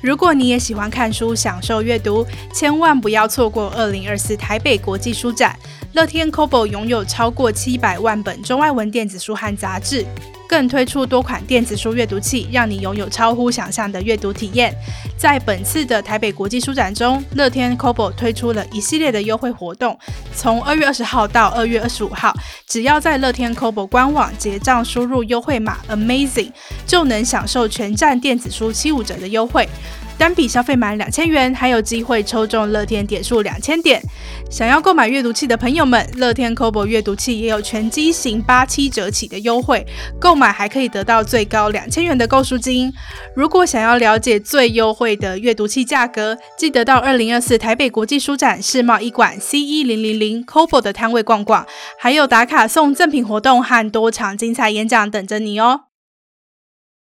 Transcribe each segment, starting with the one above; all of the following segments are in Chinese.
如果你也喜欢看书、享受阅读，千万不要错过二零二四台北国际书展。乐天 Kobo 拥有超过七百万本中外文电子书和杂志，更推出多款电子书阅读器，让你拥有超乎想象的阅读体验。在本次的台北国际书展中，乐天 Kobo 推出了一系列的优惠活动，从二月二十号到二月二十五号，只要在乐天 Kobo 官网结账，输入优惠码 Amazing，就能享受全站电子书七五折的优惠。单笔消费满两千元，还有机会抽中乐天点数两千点。想要购买阅读器的朋友们，乐天 Kobo 阅读器也有全机型八七折起的优惠，购买还可以得到最高两千元的购书金。如果想要了解最优惠的阅读器价格，记得到二零二四台北国际书展世贸一馆 C 一零零零 Kobo 的摊位逛逛，还有打卡送赠品活动和多场精彩演讲等着你哦。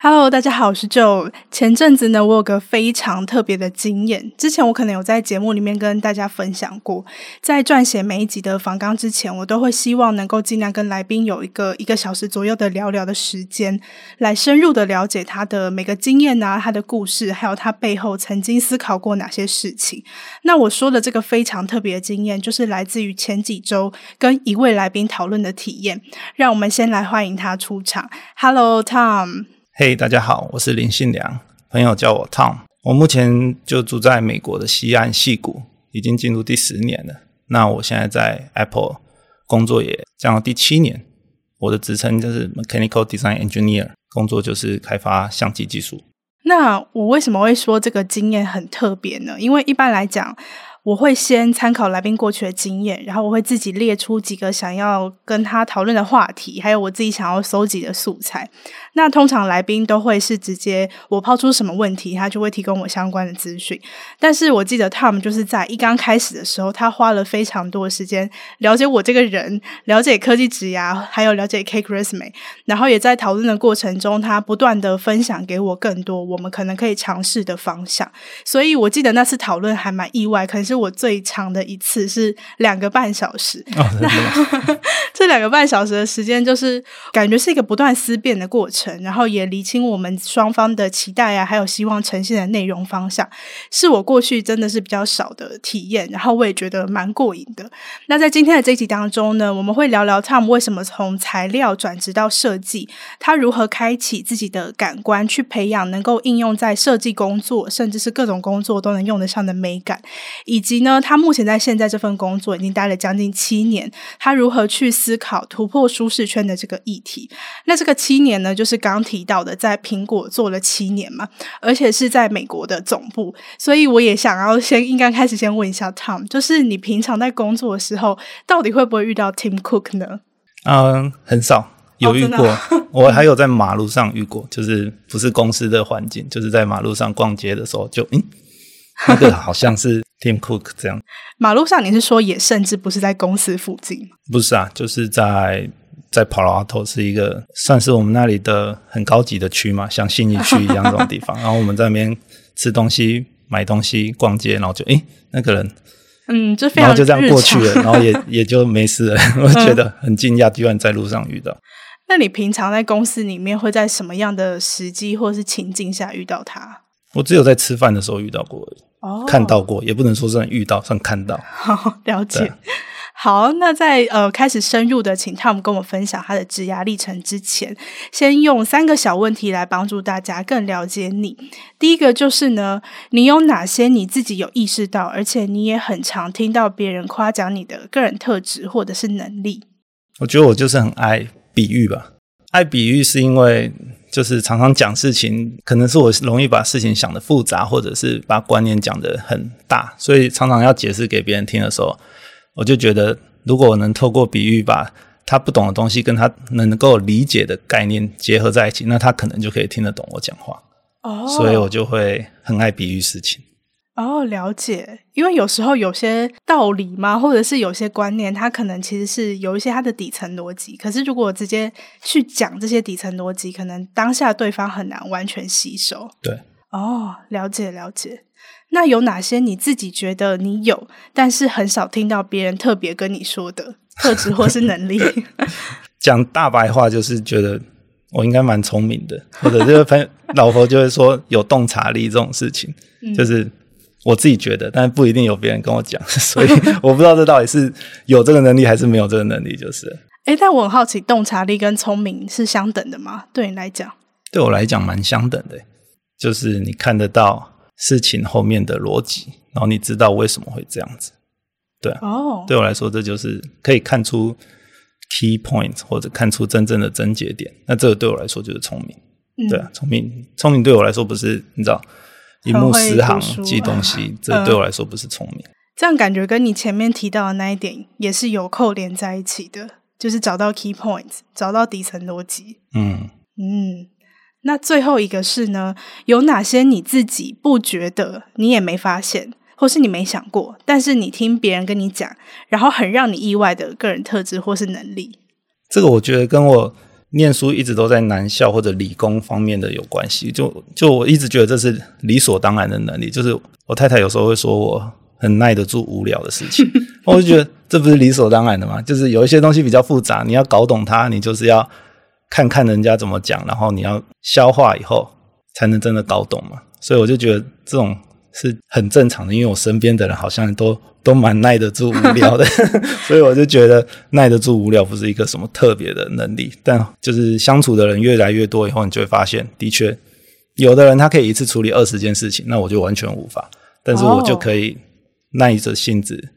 Hello，大家好，我是 Joe。前阵子呢，我有个非常特别的经验。之前我可能有在节目里面跟大家分享过，在撰写每一集的访纲之前，我都会希望能够尽量跟来宾有一个一个小时左右的聊聊的时间，来深入的了解他的每个经验啊，他的故事，还有他背后曾经思考过哪些事情。那我说的这个非常特别的经验，就是来自于前几周跟一位来宾讨论的体验。让我们先来欢迎他出场。Hello，Tom。嘿大家好，我是林信良，朋友叫我 Tom。我目前就住在美国的西岸戏谷，已经进入第十年了。那我现在在 Apple 工作也将近第七年，我的职称就是 Mechanical Design Engineer，工作就是开发相机技术。那我为什么会说这个经验很特别呢？因为一般来讲，我会先参考来宾过去的经验，然后我会自己列出几个想要跟他讨论的话题，还有我自己想要搜集的素材。那通常来宾都会是直接我抛出什么问题，他就会提供我相关的资讯。但是我记得 Tom 就是在一刚开始的时候，他花了非常多的时间了解我这个人，了解科技职涯，还有了解 Cake Resume，然后也在讨论的过程中，他不断的分享给我更多我们可能可以尝试的方向。所以我记得那次讨论还蛮意外，可能是。是我最长的一次是两个半小时，哦、那 这两个半小时的时间就是感觉是一个不断思辨的过程，然后也厘清我们双方的期待啊，还有希望呈现的内容方向，是我过去真的是比较少的体验，然后我也觉得蛮过瘾的。那在今天的这一集当中呢，我们会聊聊 Tom 为什么从材料转职到设计，他如何开启自己的感官，去培养能够应用在设计工作，甚至是各种工作都能用得上的美感，以以及呢，他目前在现在这份工作已经待了将近七年，他如何去思考突破舒适圈的这个议题？那这个七年呢，就是刚提到的，在苹果做了七年嘛，而且是在美国的总部。所以我也想要先应该开始先问一下 Tom，就是你平常在工作的时候，到底会不会遇到 Tim Cook 呢？嗯，很少有遇过，哦、我还有在马路上遇过，就是不是公司的环境，就是在马路上逛街的时候就嗯。那个好像是 Tim Cook 这样。马路上你是说也甚至不是在公司附近？不是啊，就是在在 Palo Alto 是一个算是我们那里的很高级的区嘛，像信义区一样这种地方。然后我们在那边吃东西、买东西、逛街，然后就诶那个人，嗯，就非常然后就这样过去了，然后也 也就没事了。我觉得很惊讶，居然在路上遇到。那你平常在公司里面会在什么样的时机或者是情境下遇到他？我只有在吃饭的时候遇到过而已。哦，看到过，也不能说算遇到，算看到。好，了解。好，那在呃开始深入的请 Tom 跟我分享他的职涯历程之前，先用三个小问题来帮助大家更了解你。第一个就是呢，你有哪些你自己有意识到，而且你也很常听到别人夸奖你的个人特质或者是能力？我觉得我就是很爱比喻吧，爱比喻是因为。就是常常讲事情，可能是我容易把事情想得复杂，或者是把观念讲得很大，所以常常要解释给别人听的时候，我就觉得，如果我能透过比喻把他不懂的东西跟他能够理解的概念结合在一起，那他可能就可以听得懂我讲话。哦，所以我就会很爱比喻事情。哦，了解。因为有时候有些道理嘛，或者是有些观念，它可能其实是有一些它的底层逻辑。可是如果直接去讲这些底层逻辑，可能当下对方很难完全吸收。对。哦，了解了解。那有哪些你自己觉得你有，但是很少听到别人特别跟你说的特质或是能力？讲大白话就是觉得我应该蛮聪明的，或者这个朋友老婆就会说有洞察力这种事情，嗯、就是我自己觉得，但不一定有别人跟我讲，所以我不知道这到底是有这个能力还是没有这个能力，就是。哎、欸，但我很好奇，洞察力跟聪明是相等的吗？对你来讲？对我来讲蛮相等的，就是你看得到事情后面的逻辑，然后你知道为什么会这样子。对啊哦，对我来说，这就是可以看出。Key point 或者看出真正的症结点，那这个对我来说就是聪明。嗯、对啊，聪明，聪明对我来说不是你知道一目十行记东西，啊、这对我来说不是聪明、呃。这样感觉跟你前面提到的那一点也是有扣连在一起的，就是找到 key points，找到底层逻辑。嗯嗯，那最后一个是呢，有哪些你自己不觉得，你也没发现？或是你没想过，但是你听别人跟你讲，然后很让你意外的个人特质或是能力。这个我觉得跟我念书一直都在男校或者理工方面的有关系。就就我一直觉得这是理所当然的能力。就是我太太有时候会说我很耐得住无聊的事情，我就觉得这不是理所当然的吗？就是有一些东西比较复杂，你要搞懂它，你就是要看看人家怎么讲，然后你要消化以后才能真的搞懂嘛。所以我就觉得这种。是很正常的，因为我身边的人好像都都蛮耐得住无聊的，所以我就觉得耐得住无聊不是一个什么特别的能力。但就是相处的人越来越多以后，你就会发现，的确有的人他可以一次处理二十件事情，那我就完全无法。但是我就可以耐着性子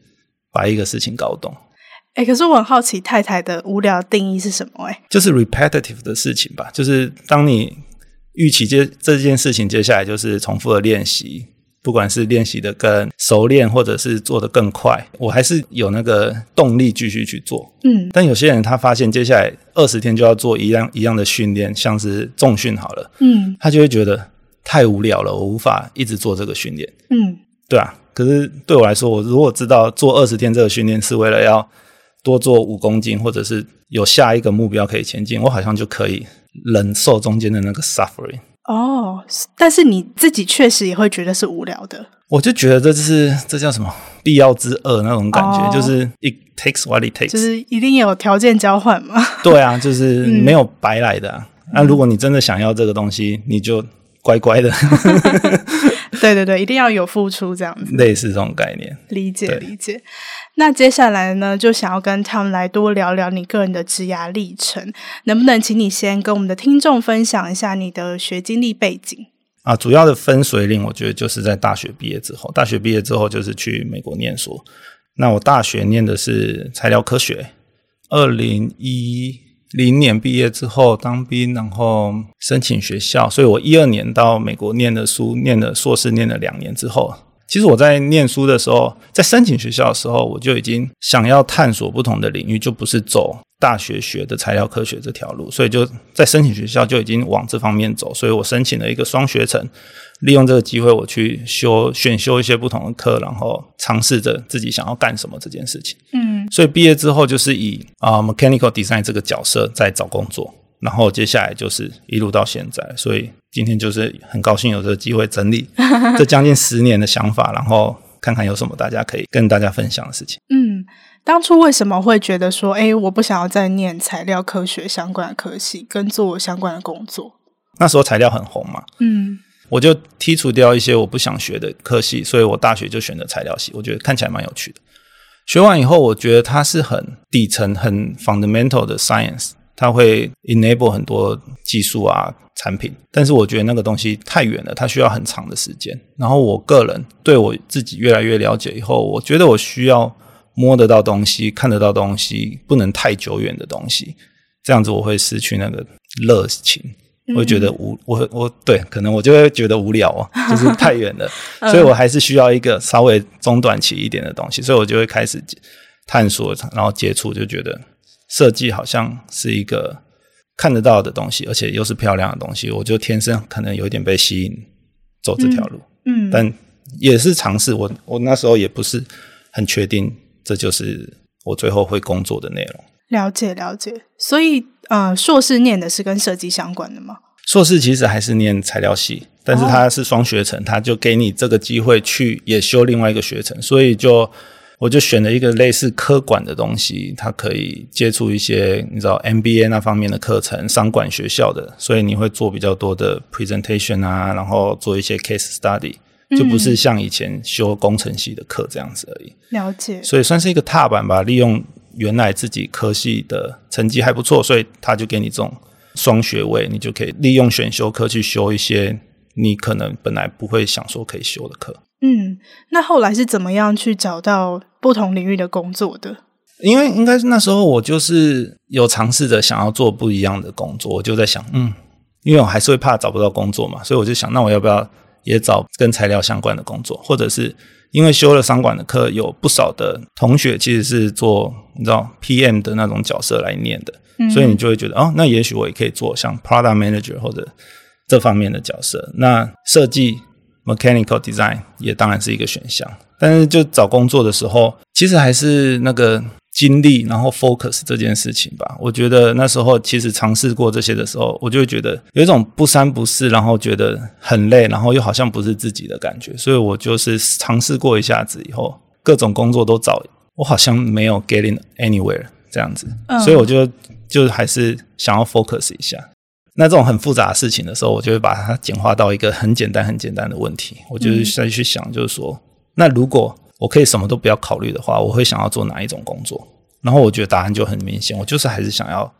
把一个事情搞懂。哎、欸，可是我很好奇，太太的无聊定义是什么？哎，就是 repetitive 的事情吧，就是当你预期接这件事情，接下来就是重复的练习。不管是练习的更熟练，或者是做的更快，我还是有那个动力继续去做。嗯，但有些人他发现接下来二十天就要做一样一样的训练，像是重训好了，嗯，他就会觉得太无聊了，我无法一直做这个训练。嗯，对啊。可是对我来说，我如果知道做二十天这个训练是为了要多做五公斤，或者是有下一个目标可以前进，我好像就可以忍受中间的那个 suffering。哦，但是你自己确实也会觉得是无聊的。我就觉得这是这叫什么必要之恶那种感觉，哦、就是 it takes what it takes，就是一定有条件交换嘛。对啊，就是没有白来的、啊。那、嗯啊、如果你真的想要这个东西，你就乖乖的。对对对，一定要有付出这样子，类似这种概念。理解理解。那接下来呢，就想要跟 Tom 来多聊聊你个人的职涯历程，能不能请你先跟我们的听众分享一下你的学经历背景？啊，主要的分水岭，我觉得就是在大学毕业之后。大学毕业之后就是去美国念书。那我大学念的是材料科学，二零一零年毕业之后当兵，然后申请学校，所以我一二年到美国念的书，念了硕士，念了两年之后，其实我在念书的时候，在申请学校的时候，我就已经想要探索不同的领域，就不是走大学学的材料科学这条路，所以就在申请学校就已经往这方面走，所以我申请了一个双学程。利用这个机会，我去修选修一些不同的课，然后尝试着自己想要干什么这件事情。嗯，所以毕业之后就是以啊、uh, mechanical design 这个角色在找工作，然后接下来就是一路到现在。所以今天就是很高兴有这个机会整理 这将近十年的想法，然后看看有什么大家可以跟大家分享的事情。嗯，当初为什么会觉得说，哎，我不想要再念材料科学相关的科系，跟做相关的工作？那时候材料很红嘛。嗯。我就剔除掉一些我不想学的科系，所以我大学就选择材料系。我觉得看起来蛮有趣的。学完以后，我觉得它是很底层、很 fundamental 的 science，它会 enable 很多技术啊、产品。但是我觉得那个东西太远了，它需要很长的时间。然后我个人对我自己越来越了解以后，我觉得我需要摸得到东西、看得到东西，不能太久远的东西。这样子我会失去那个热情。我会觉得无我我对，可能我就会觉得无聊哦，就是太远了，所以我还是需要一个稍微中短期一点的东西，所以我就会开始探索，然后接触，就觉得设计好像是一个看得到的东西，而且又是漂亮的东西，我就天生可能有点被吸引走这条路，嗯，但也是尝试，我我那时候也不是很确定这就是我最后会工作的内容。了解了解，所以。呃，硕士念的是跟设计相关的吗？硕士其实还是念材料系，但是它是双学程，它就给你这个机会去也修另外一个学程，所以就我就选了一个类似科管的东西，它可以接触一些你知道 MBA 那方面的课程，商管学校的，所以你会做比较多的 presentation 啊，然后做一些 case study，就不是像以前修工程系的课这样子而已。了解，所以算是一个踏板吧，利用原来自己科系的成绩还不错，所以他就给你这种双学位，你就可以利用选修课去修一些你可能本来不会想说可以修的课。嗯，那后来是怎么样去找到不同领域的工作的？因为应该是那时候我就是有尝试着想要做不一样的工作，我就在想，嗯，因为我还是会怕找不到工作嘛，所以我就想，那我要不要也找跟材料相关的工作？或者是因为修了商管的课，有不少的同学其实是做你知道 PM 的那种角色来念的，嗯，所以你就会觉得，哦，那也许我也可以做像 Product Manager 或者这方面的角色。那设计。Mechanical design 也当然是一个选项，但是就找工作的时候，其实还是那个精力，然后 focus 这件事情吧。我觉得那时候其实尝试过这些的时候，我就会觉得有一种不三不四，然后觉得很累，然后又好像不是自己的感觉。所以我就是尝试过一下子以后，各种工作都找，我好像没有 getting anywhere 这样子，所以我就就还是想要 focus 一下。那这种很复杂的事情的时候，我就会把它简化到一个很简单、很简单的问题。我就是再去想，就是说，嗯，那如果我可以什么都不要考虑的话，我会想要做哪一种工作？然后我觉得答案就很明显，我就是还是想要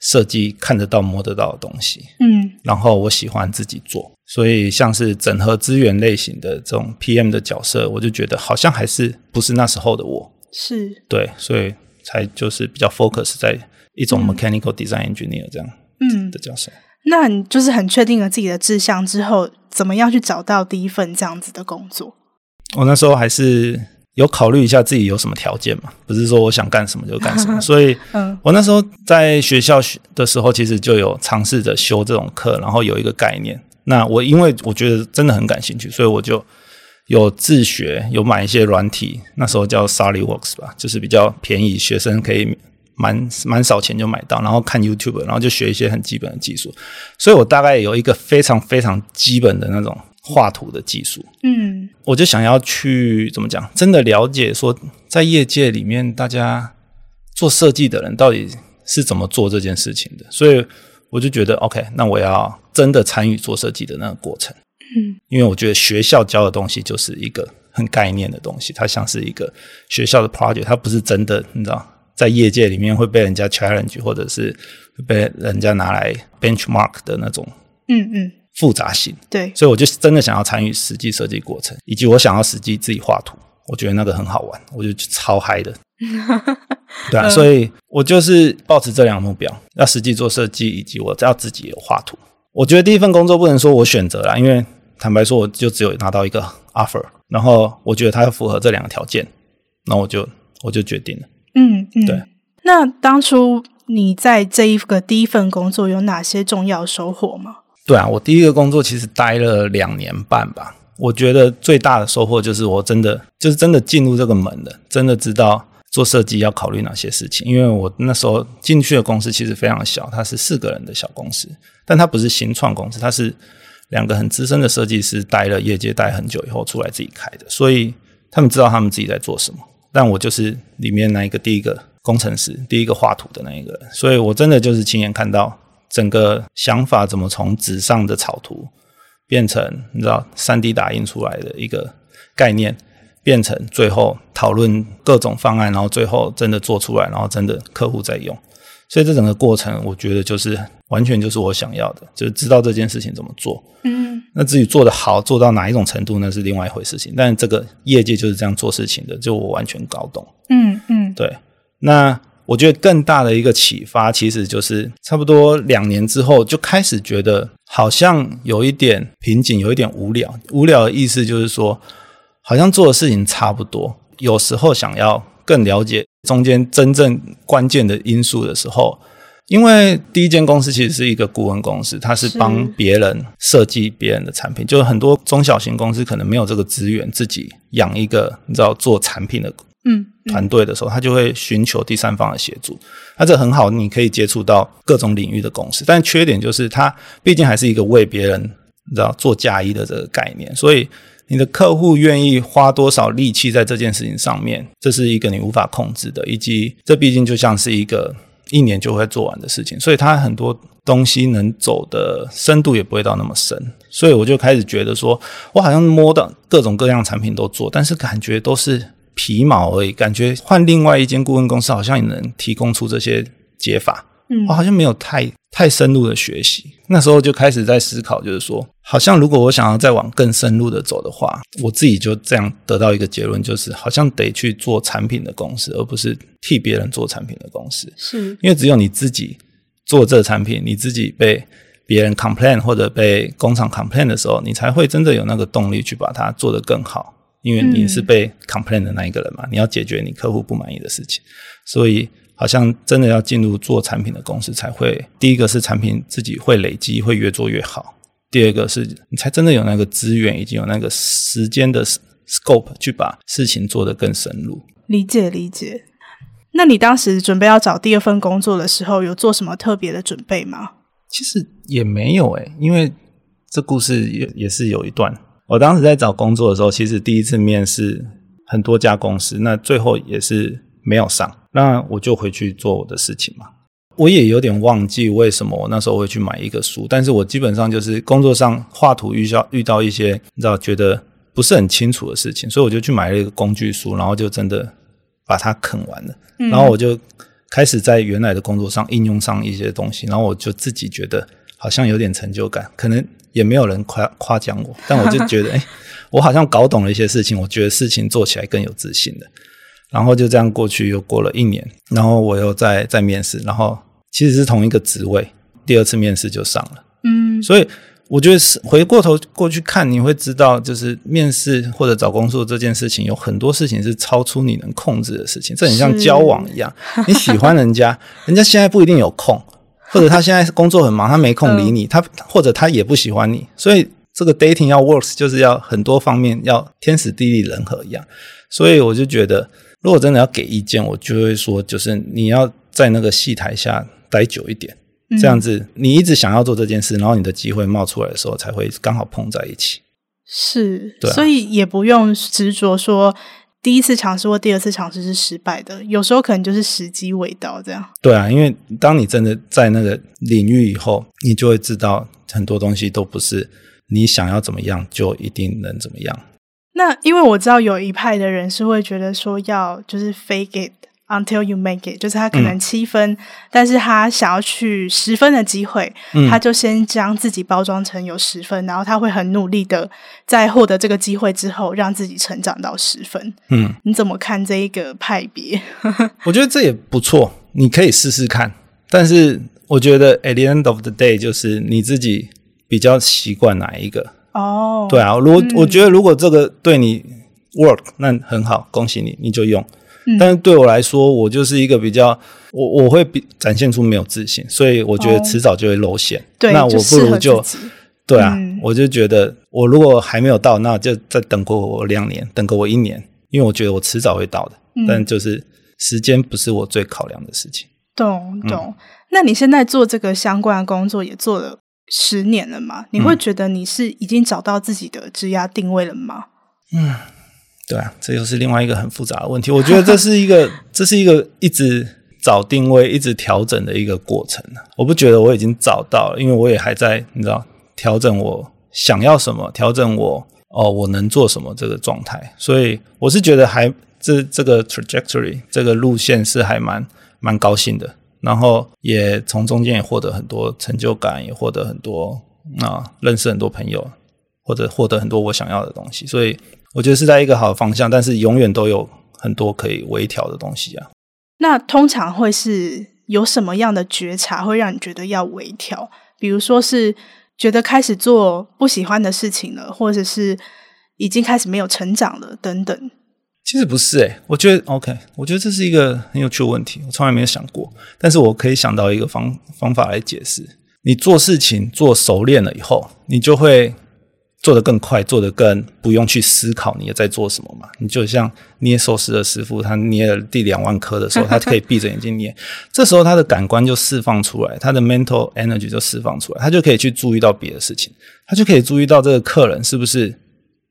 设计看得到、摸得到的东西。嗯，然后我喜欢自己做，所以像是整合资源类型的这种 PM 的角色，我就觉得好像还是不是那时候的我。是，对，所以才就是比较 focus 在一种 mechanical design engineer 这样。嗯的角色，那你就是很确定了自己的志向之后，怎么样去找到第一份这样子的工作？我那时候还是有考虑一下自己有什么条件嘛，不是说我想干什么就干什么。所以，嗯，我那时候在学校的时候，其实就有尝试着修这种课，然后有一个概念。那我因为我觉得真的很感兴趣，所以我就有自学，有买一些软体，那时候叫 SolidWorks 吧，就是比较便宜，学生可以。蛮蛮少钱就买到，然后看 YouTube，然后就学一些很基本的技术，所以我大概有一个非常非常基本的那种画图的技术。嗯，我就想要去怎么讲，真的了解说，在业界里面大家做设计的人到底是怎么做这件事情的，所以我就觉得 OK，那我要真的参与做设计的那个过程。嗯，因为我觉得学校教的东西就是一个很概念的东西，它像是一个学校的 project，它不是真的，你知道。在业界里面会被人家 challenge，或者是被人家拿来 benchmark 的那种，嗯嗯，复杂性。对，所以我就真的想要参与实际设计过程，以及我想要实际自己画图，我觉得那个很好玩，我就超嗨的。对啊，所以我就是保持这两个目标，要实际做设计，以及我要自己有画图。我觉得第一份工作不能说我选择啦，因为坦白说，我就只有拿到一个 offer，然后我觉得它要符合这两个条件，那我就我就决定了。嗯嗯，对。那当初你在这一个第一份工作有哪些重要收获吗？对啊，我第一个工作其实待了两年半吧。我觉得最大的收获就是我真的就是真的进入这个门了，真的知道做设计要考虑哪些事情。因为我那时候进去的公司其实非常小，它是四个人的小公司，但它不是新创公司，它是两个很资深的设计师待了业界待很久以后出来自己开的，所以他们知道他们自己在做什么。但我就是里面那一个第一个工程师，第一个画图的那一个，所以我真的就是亲眼看到整个想法怎么从纸上的草图变成你知道三 D 打印出来的一个概念，变成最后讨论各种方案，然后最后真的做出来，然后真的客户在用。所以这整个过程，我觉得就是完全就是我想要的，就是知道这件事情怎么做。嗯，那至于做得好，做到哪一种程度，那是另外一回事情。但这个业界就是这样做事情的，就我完全搞懂。嗯嗯，对。那我觉得更大的一个启发，其实就是差不多两年之后，就开始觉得好像有一点瓶颈，有一点无聊。无聊的意思就是说，好像做的事情差不多，有时候想要更了解。中间真正关键的因素的时候，因为第一间公司其实是一个顾问公司，它是帮别人设计别人的产品，就是很多中小型公司可能没有这个资源自己养一个你知道做产品的嗯团队的时候，他就会寻求第三方的协助。那这很好，你可以接触到各种领域的公司，但缺点就是它毕竟还是一个为别人你知道做嫁衣的这个概念，所以。你的客户愿意花多少力气在这件事情上面，这是一个你无法控制的，以及这毕竟就像是一个一年就会做完的事情，所以它很多东西能走的深度也不会到那么深。所以我就开始觉得说，我好像摸到各种各样产品都做，但是感觉都是皮毛而已，感觉换另外一间顾问公司好像也能提供出这些解法。嗯，我好像没有太太深入的学习。那时候就开始在思考，就是说，好像如果我想要再往更深入的走的话，我自己就这样得到一个结论，就是好像得去做产品的公司，而不是替别人做产品的公司。是，因为只有你自己做这个产品，你自己被别人 complain 或者被工厂 complain 的时候，你才会真的有那个动力去把它做得更好。因为你是被 complain 的那一个人嘛，你要解决你客户不满意的事情，所以。好像真的要进入做产品的公司才会，第一个是产品自己会累积，会越做越好；第二个是你才真的有那个资源，以及有那个时间的 scope 去把事情做得更深入。理解理解。那你当时准备要找第二份工作的时候，有做什么特别的准备吗？其实也没有诶、欸，因为这故事也也是有一段。我当时在找工作的时候，其实第一次面试很多家公司，那最后也是没有上。那我就回去做我的事情嘛。我也有点忘记为什么我那时候会去买一个书，但是我基本上就是工作上画图遇到遇到一些你知道觉得不是很清楚的事情，所以我就去买了一个工具书，然后就真的把它啃完了。然后我就开始在原来的工作上应用上一些东西，然后我就自己觉得好像有点成就感，可能也没有人夸夸奖我，但我就觉得 哎，我好像搞懂了一些事情，我觉得事情做起来更有自信的。然后就这样过去，又过了一年，然后我又再再面试，然后其实是同一个职位，第二次面试就上了。嗯，所以我觉得是回过头过去看，你会知道，就是面试或者找工作这件事情，有很多事情是超出你能控制的事情。这很像交往一样，你喜欢人家，人家现在不一定有空，或者他现在工作很忙，他没空理你，他或者他也不喜欢你，所以这个 dating 要 works，就是要很多方面要天时地利人和一样。所以我就觉得。如果真的要给意见，我就会说，就是你要在那个戏台下待久一点，嗯、这样子你一直想要做这件事，然后你的机会冒出来的时候，才会刚好碰在一起。是，所以也不用执着说第一次尝试或第二次尝试是失败的，有时候可能就是时机未到这样。对啊，因为当你真的在那个领域以后，你就会知道很多东西都不是你想要怎么样就一定能怎么样。那因为我知道有一派的人是会觉得说要就是 fake it until you make it，就是他可能七分，嗯、但是他想要去十分的机会，嗯、他就先将自己包装成有十分，然后他会很努力的在获得这个机会之后，让自己成长到十分。嗯，你怎么看这一个派别？我觉得这也不错，你可以试试看。但是我觉得 at the end of the day，就是你自己比较习惯哪一个。哦，对啊，如果、嗯、我觉得如果这个对你 work，那很好，恭喜你，你就用。嗯、但是对我来说，我就是一个比较，我我会比展现出没有自信，所以我觉得迟早就会露馅。对、哦，那我不如就，就对啊，嗯、我就觉得我如果还没有到，那就再等过我两年，等过我一年，因为我觉得我迟早会到的。嗯、但就是时间不是我最考量的事情。懂懂。嗯、那你现在做这个相关的工作也做了。十年了吗？你会觉得你是已经找到自己的职业定位了吗？嗯，对啊，这又是另外一个很复杂的问题。我觉得这是一个，这是一个一直找定位、一直调整的一个过程。我不觉得我已经找到了，因为我也还在，你知道，调整我想要什么，调整我哦，我能做什么这个状态。所以我是觉得还这这个 trajectory 这个路线是还蛮蛮高兴的。然后也从中间也获得很多成就感，也获得很多啊，认识很多朋友，或者获得很多我想要的东西。所以我觉得是在一个好的方向，但是永远都有很多可以微调的东西啊。那通常会是有什么样的觉察会让你觉得要微调？比如说是觉得开始做不喜欢的事情了，或者是已经开始没有成长了等等。其实不是诶、欸，我觉得 OK，我觉得这是一个很有趣的问题，我从来没有想过。但是我可以想到一个方方法来解释：你做事情做熟练了以后，你就会做得更快，做得更不用去思考你在做什么嘛。你就像捏寿司的师傅，他捏了第两万颗的时候，他可以闭着眼睛捏，这时候他的感官就释放出来，他的 mental energy 就释放出来，他就可以去注意到别的事情，他就可以注意到这个客人是不是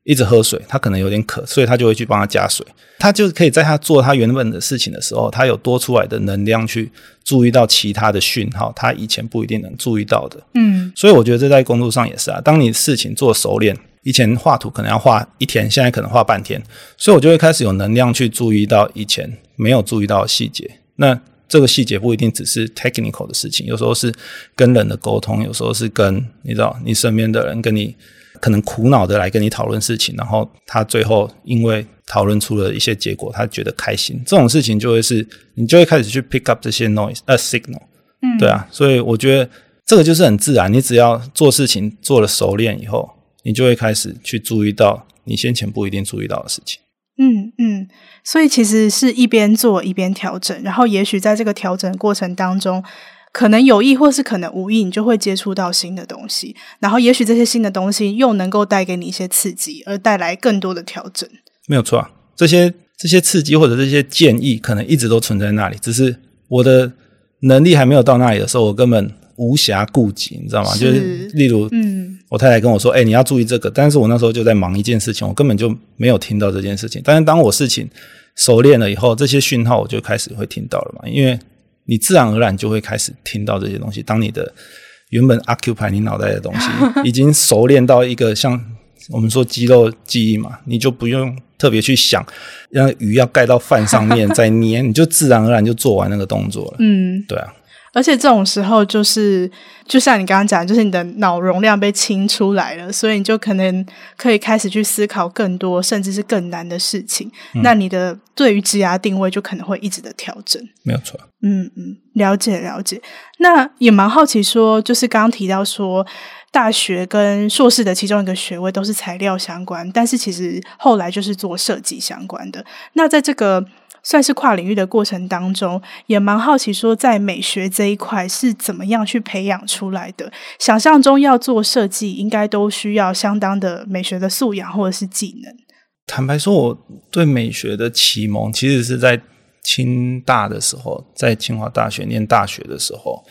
一直喝水，他可能有点渴，所以他就会去帮他加水。他就可以在他做他原本的事情的时候，他有多出来的能量去注意到其他的讯号，他以前不一定能注意到的。嗯，所以我觉得这在工作上也是啊。当你事情做熟练，以前画图可能要画一天，现在可能画半天，所以我就会开始有能量去注意到以前没有注意到的细节。那这个细节不一定只是 technical 的事情，有时候是跟人的沟通，有时候是跟你知道你身边的人跟你。可能苦恼的来跟你讨论事情，然后他最后因为讨论出了一些结果，他觉得开心。这种事情就会是你就会开始去 pick up 这些 noise，呃，signal，嗯，对啊。所以我觉得这个就是很自然。你只要做事情做了熟练以后，你就会开始去注意到你先前不一定注意到的事情。嗯嗯，所以其实是一边做一边调整，然后也许在这个调整过程当中。可能有意或是可能无意，你就会接触到新的东西，然后也许这些新的东西又能够带给你一些刺激，而带来更多的调整。没有错啊，这些这些刺激或者这些建议，可能一直都存在那里，只是我的能力还没有到那里的时候，我根本无暇顾及，你知道吗？是就是例如，嗯，我太太跟我说：“哎，你要注意这个。”但是我那时候就在忙一件事情，我根本就没有听到这件事情。但是当我事情熟练了以后，这些讯号我就开始会听到了嘛，因为。你自然而然就会开始听到这些东西。当你的原本 occupy 你脑袋的东西 已经熟练到一个像我们说肌肉记忆嘛，你就不用特别去想让鱼要盖到饭上面 再捏，你就自然而然就做完那个动作了。嗯，对啊。而且这种时候，就是就像你刚刚讲，就是你的脑容量被清出来了，所以你就可能可以开始去思考更多，甚至是更难的事情。嗯、那你的对于职涯定位就可能会一直的调整。没有错。嗯嗯，了解了解。那也蛮好奇说，就是刚刚提到说，大学跟硕士的其中一个学位都是材料相关，但是其实后来就是做设计相关的。那在这个算是跨领域的过程当中，也蛮好奇说，在美学这一块是怎么样去培养出来的？想象中要做设计，应该都需要相当的美学的素养或者是技能。坦白说，我对美学的启蒙其实是在清大的时候，在清华大学念大学的时候，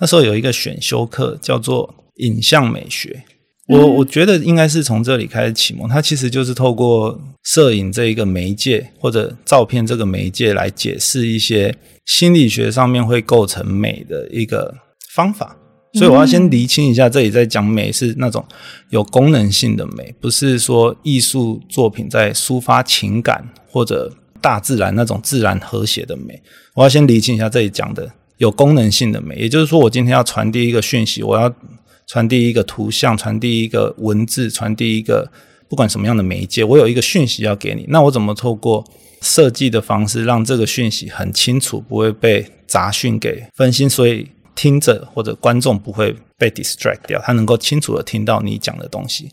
那时候有一个选修课叫做影像美学。我我觉得应该是从这里开始启蒙，它其实就是透过摄影这一个媒介或者照片这个媒介来解释一些心理学上面会构成美的一个方法。所以我要先厘清一下，这里在讲美是那种有功能性的美，不是说艺术作品在抒发情感或者大自然那种自然和谐的美。我要先厘清一下这里讲的有功能性的美，也就是说，我今天要传递一个讯息，我要。传递一个图像，传递一个文字，传递一个不管什么样的媒介，我有一个讯息要给你，那我怎么透过设计的方式让这个讯息很清楚，不会被杂讯给分心，所以听者或者观众不会被 distract 掉，他能够清楚的听到你讲的东西。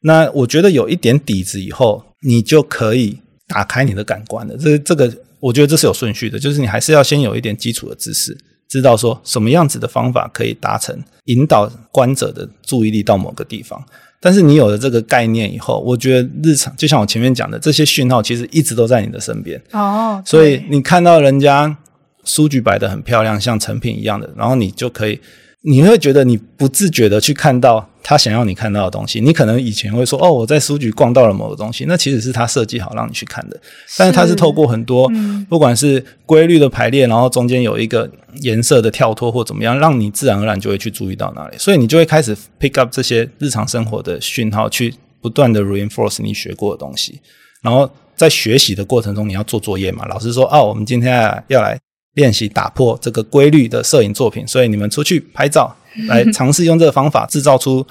那我觉得有一点底子以后，你就可以打开你的感官了。这这个我觉得这是有顺序的，就是你还是要先有一点基础的知识。知道说什么样子的方法可以达成引导观者的注意力到某个地方，但是你有了这个概念以后，我觉得日常就像我前面讲的，这些讯号其实一直都在你的身边哦，所以你看到人家书局摆得很漂亮，像成品一样的，然后你就可以。你会觉得你不自觉的去看到他想要你看到的东西。你可能以前会说：“哦，我在书局逛到了某个东西。”那其实是他设计好让你去看的。但是他是透过很多，嗯、不管是规律的排列，然后中间有一个颜色的跳脱或怎么样，让你自然而然就会去注意到那里。所以你就会开始 pick up 这些日常生活的讯号，去不断的 reinforce 你学过的东西。然后在学习的过程中，你要做作业嘛？老师说：“哦，我们今天要来。”练习打破这个规律的摄影作品，所以你们出去拍照，来尝试用这个方法制造出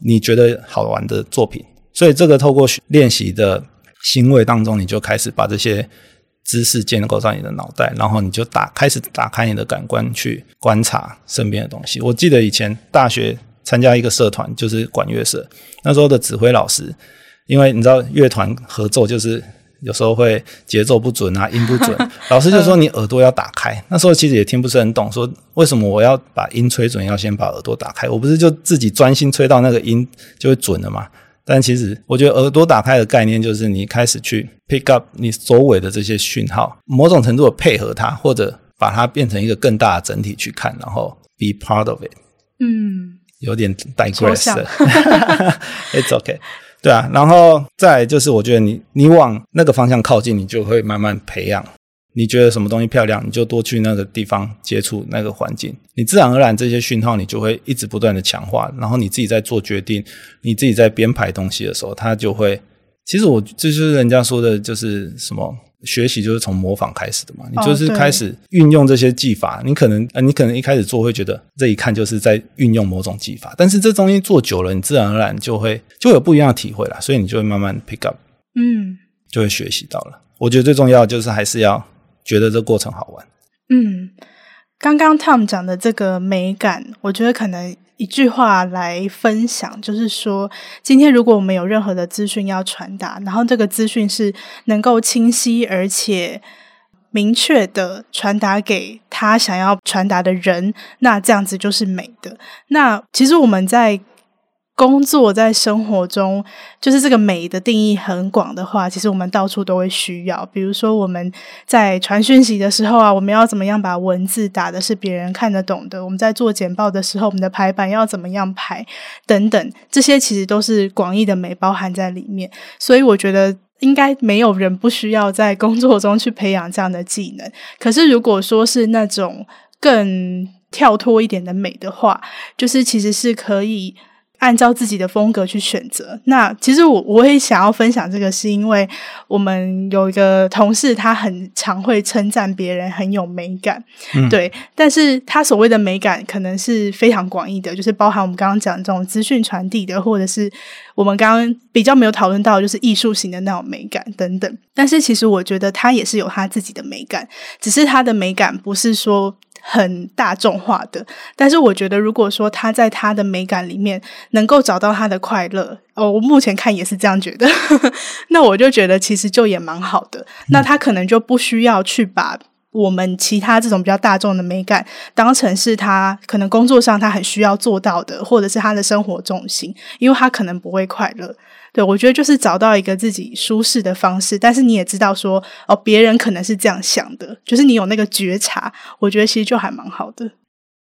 你觉得好玩的作品。所以这个透过练习的行为当中，你就开始把这些知识建构在你的脑袋，然后你就打开始打开你的感官去观察身边的东西。我记得以前大学参加一个社团，就是管乐社，那时候的指挥老师，因为你知道乐团合奏就是。有时候会节奏不准啊，音不准，老师就说你耳朵要打开。那时候其实也听不是很懂，说为什么我要把音吹准，要先把耳朵打开？我不是就自己专心吹到那个音就会准了嘛？但其实我觉得耳朵打开的概念就是你开始去 pick up 你周围的这些讯号，某种程度的配合它，或者把它变成一个更大的整体去看，然后 be part of it。嗯，有点 digress。It's okay。对啊，然后再就是，我觉得你你往那个方向靠近，你就会慢慢培养。你觉得什么东西漂亮，你就多去那个地方接触那个环境，你自然而然这些讯号你就会一直不断的强化。然后你自己在做决定，你自己在编排东西的时候，它就会。其实我这就是人家说的，就是什么学习就是从模仿开始的嘛。你就是开始运用这些技法，你可能呃，你可能一开始做会觉得这一看就是在运用某种技法，但是这东西做久了，你自然而然就会就有不一样的体会啦。所以你就会慢慢 pick up，嗯，就会学习到了。我觉得最重要的就是还是要觉得这过程好玩。嗯，刚刚 Tom 讲的这个美感，我觉得可能。一句话来分享，就是说，今天如果我们有任何的资讯要传达，然后这个资讯是能够清晰而且明确的传达给他想要传达的人，那这样子就是美的。那其实我们在。工作在生活中，就是这个美的定义很广的话，其实我们到处都会需要。比如说我们在传讯息的时候啊，我们要怎么样把文字打的是别人看得懂的？我们在做简报的时候，我们的排版要怎么样排？等等，这些其实都是广义的美包含在里面。所以我觉得应该没有人不需要在工作中去培养这样的技能。可是如果说是那种更跳脱一点的美的话，就是其实是可以。按照自己的风格去选择。那其实我我也想要分享这个，是因为我们有一个同事，他很常会称赞别人很有美感，嗯、对。但是他所谓的美感，可能是非常广义的，就是包含我们刚刚讲这种资讯传递的，或者是我们刚刚比较没有讨论到，就是艺术型的那种美感等等。但是其实我觉得他也是有他自己的美感，只是他的美感不是说。很大众化的，但是我觉得，如果说他在他的美感里面能够找到他的快乐，哦，我目前看也是这样觉得，那我就觉得其实就也蛮好的。那他可能就不需要去把我们其他这种比较大众的美感当成是他可能工作上他很需要做到的，或者是他的生活重心，因为他可能不会快乐。对，我觉得就是找到一个自己舒适的方式，但是你也知道说，哦，别人可能是这样想的，就是你有那个觉察，我觉得其实就还蛮好的。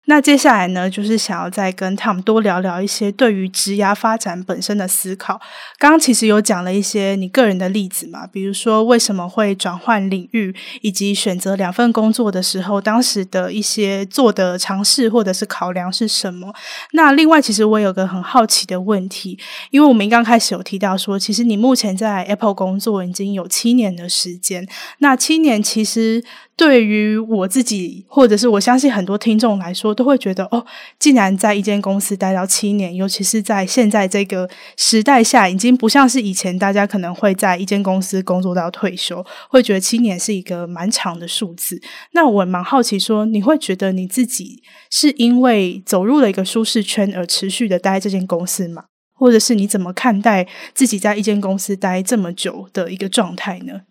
那接下来呢，就是想要再跟 Tom 多聊聊一些对于职涯发展本身的思考。刚刚其实有讲了一些你个人的例子嘛，比如说为什么会转换领域，以及选择两份工作的时候，当时的一些做的尝试或者是考量是什么？那另外，其实我有个很好奇的问题，因为我们刚开始有提到说，其实你目前在 Apple 工作已经有七年的时间，那七年其实。对于我自己，或者是我相信很多听众来说，都会觉得哦，既然在一间公司待到七年，尤其是在现在这个时代下，已经不像是以前大家可能会在一间公司工作到退休，会觉得七年是一个蛮长的数字。那我蛮好奇说，你会觉得你自己是因为走入了一个舒适圈而持续的待在这间公司吗？或者是你怎么看待自己在一间公司待这么久的一个状态呢？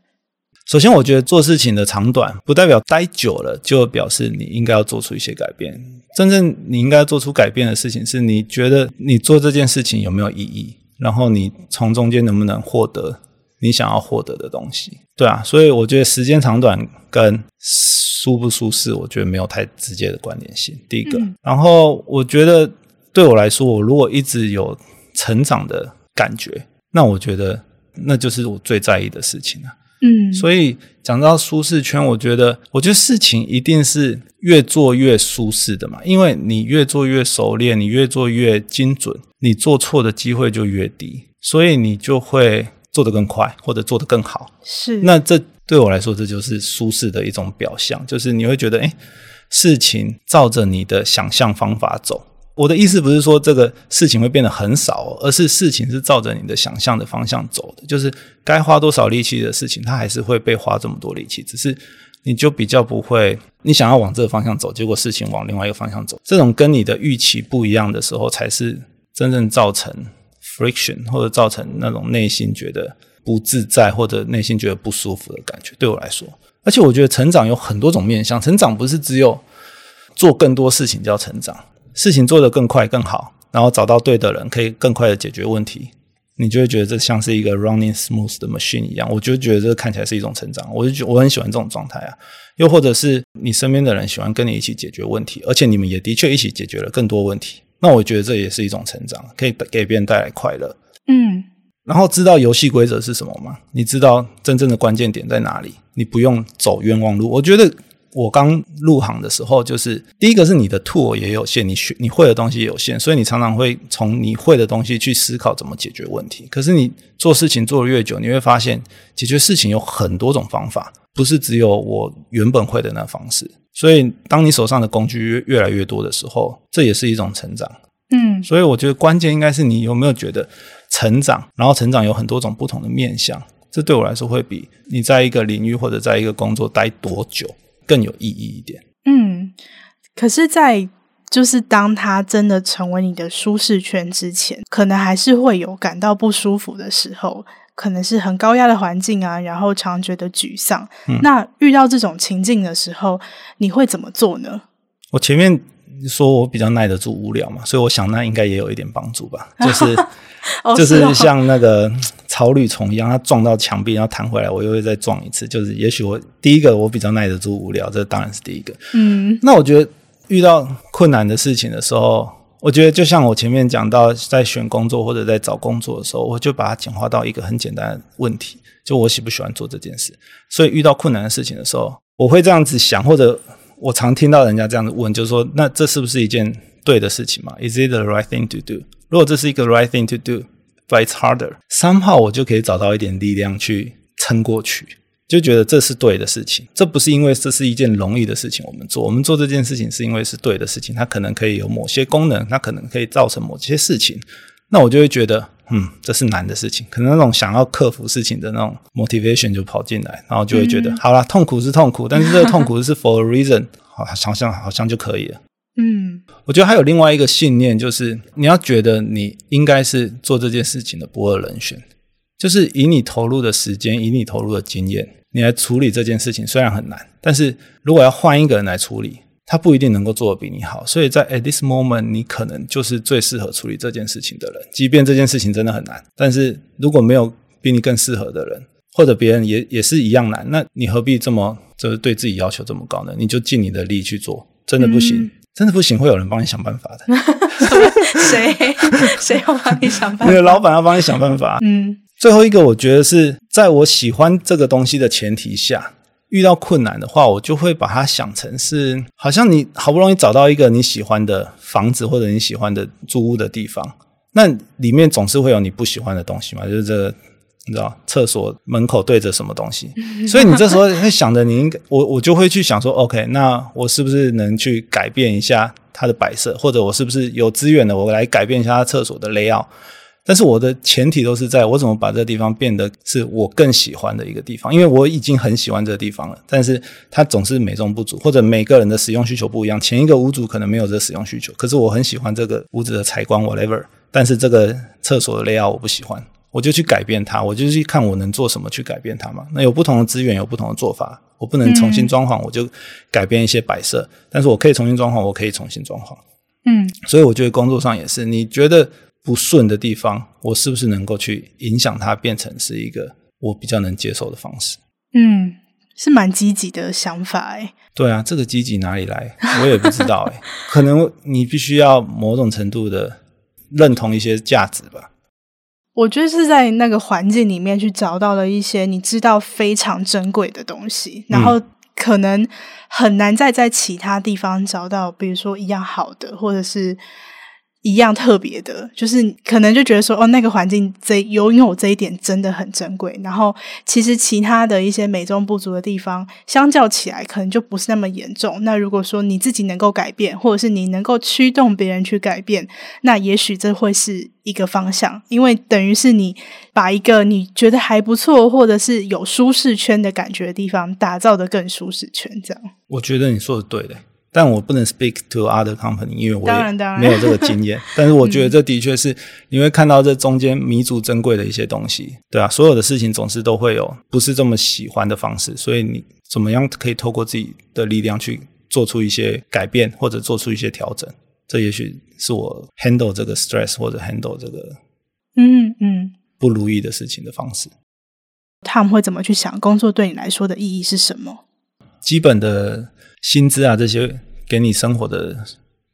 首先，我觉得做事情的长短不代表待久了就表示你应该要做出一些改变。真正你应该做出改变的事情，是你觉得你做这件事情有没有意义，然后你从中间能不能获得你想要获得的东西。对啊，所以我觉得时间长短跟舒不舒适，我觉得没有太直接的关联性。第一个，嗯、然后我觉得对我来说，我如果一直有成长的感觉，那我觉得那就是我最在意的事情了。嗯，所以讲到舒适圈，我觉得，我觉得事情一定是越做越舒适的嘛，因为你越做越熟练，你越做越精准，你做错的机会就越低，所以你就会做得更快，或者做得更好。是，那这对我来说，这就是舒适的一种表象，就是你会觉得，哎，事情照着你的想象方法走。我的意思不是说这个事情会变得很少，而是事情是照着你的想象的方向走的，就是该花多少力气的事情，它还是会被花这么多力气，只是你就比较不会，你想要往这个方向走，结果事情往另外一个方向走，这种跟你的预期不一样的时候，才是真正造成 friction 或者造成那种内心觉得不自在或者内心觉得不舒服的感觉。对我来说，而且我觉得成长有很多种面向，成长不是只有做更多事情叫成长。事情做得更快更好，然后找到对的人，可以更快的解决问题，你就会觉得这像是一个 running smooth 的 machine 一样。我就觉得这个看起来是一种成长，我就觉得我很喜欢这种状态啊。又或者是你身边的人喜欢跟你一起解决问题，而且你们也的确一起解决了更多问题，那我觉得这也是一种成长，可以给别人带来快乐。嗯，然后知道游戏规则是什么吗？你知道真正的关键点在哪里？你不用走冤枉路。我觉得我刚入行的时候，就是第一个是你的 tool 也有限，你学你会的东西也有限，所以你常常会从你会的东西去思考怎么解决问题。可是你做事情做得越久，你会发现解决事情有很多种方法，不是只有我原本会的那方式。所以当你手上的工具越越来越多的时候，这也是一种成长。嗯，所以我觉得关键应该是你有没有觉得。成长，然后成长有很多种不同的面向，这对我来说会比你在一个领域或者在一个工作待多久更有意义一点。嗯，可是，在就是当他真的成为你的舒适圈之前，可能还是会有感到不舒服的时候，可能是很高压的环境啊，然后常觉得沮丧。嗯，那遇到这种情境的时候，你会怎么做呢？我前面说我比较耐得住无聊嘛，所以我想那应该也有一点帮助吧，就是。就是像那个草履虫一样，它撞到墙壁，然后弹回来，我又会再撞一次。就是也许我第一个我比较耐得住无聊，这当然是第一个。嗯，那我觉得遇到困难的事情的时候，我觉得就像我前面讲到，在选工作或者在找工作的时候，我就把它简化到一个很简单的问题：就我喜不喜欢做这件事。所以遇到困难的事情的时候，我会这样子想，或者我常听到人家这样子问，就是说，那这是不是一件对的事情嘛？Is it the right thing to do？如果这是一个 right thing to do，but it's harder，somehow 我就可以找到一点力量去撑过去，就觉得这是对的事情。这不是因为这是一件容易的事情，我们做，我们做这件事情是因为是对的事情，它可能可以有某些功能，它可能可以造成某些事情。那我就会觉得，嗯，这是难的事情，可能那种想要克服事情的那种 motivation 就跑进来，然后就会觉得，嗯、好啦，痛苦是痛苦，但是这个痛苦是 for a reason，好，好像好像就可以了。嗯，我觉得还有另外一个信念，就是你要觉得你应该是做这件事情的不二人选，就是以你投入的时间，以你投入的经验，你来处理这件事情，虽然很难，但是如果要换一个人来处理，他不一定能够做的比你好。所以在 at this moment，你可能就是最适合处理这件事情的人，即便这件事情真的很难。但是如果没有比你更适合的人，或者别人也也是一样难，那你何必这么就是对自己要求这么高呢？你就尽你的力去做，真的不行。嗯真的不行，会有人帮你想办法的。谁 谁要帮你想办法？你的老板要帮你想办法。嗯，最后一个，我觉得是在我喜欢这个东西的前提下，遇到困难的话，我就会把它想成是，好像你好不容易找到一个你喜欢的房子或者你喜欢的住屋的地方，那里面总是会有你不喜欢的东西嘛，就是这个。你知道厕所门口对着什么东西？所以你这时候会想着，你应该我我就会去想说，OK，那我是不是能去改变一下它的摆设，或者我是不是有资源的，我来改变一下它厕所的 layout？但是我的前提都是在我怎么把这个地方变得是我更喜欢的一个地方，因为我已经很喜欢这个地方了，但是它总是美中不足，或者每个人的使用需求不一样。前一个屋主可能没有这个使用需求，可是我很喜欢这个屋子的采光 whatever，但是这个厕所的 layout 我不喜欢。我就去改变它，我就去看我能做什么去改变它嘛。那有不同的资源，有不同的做法。我不能重新装潢，嗯、我就改变一些摆设。但是我可以重新装潢，我可以重新装潢。嗯，所以我觉得工作上也是，你觉得不顺的地方，我是不是能够去影响它，变成是一个我比较能接受的方式？嗯，是蛮积极的想法诶。对啊，这个积极哪里来？我也不知道诶。可能你必须要某种程度的认同一些价值吧。我觉得是在那个环境里面去找到了一些你知道非常珍贵的东西，然后可能很难再在其他地方找到，比如说一样好的，或者是。一样特别的，就是可能就觉得说，哦，那个环境这拥有这一点真的很珍贵。然后，其实其他的一些美中不足的地方，相较起来，可能就不是那么严重。那如果说你自己能够改变，或者是你能够驱动别人去改变，那也许这会是一个方向。因为等于是你把一个你觉得还不错，或者是有舒适圈的感觉的地方，打造得更舒适圈，这样。我觉得你说的对的。但我不能 speak to other company，因为我也没有这个经验。但是我觉得这的确是你会看到这中间弥足珍贵的一些东西，对啊，所有的事情总是都会有不是这么喜欢的方式，所以你怎么样可以透过自己的力量去做出一些改变，或者做出一些调整？这也许是我 handle 这个 stress 或者 handle 这个嗯嗯不如意的事情的方式。他们会怎么去想工作对你来说的意义是什么？基本的薪资啊，这些给你生活的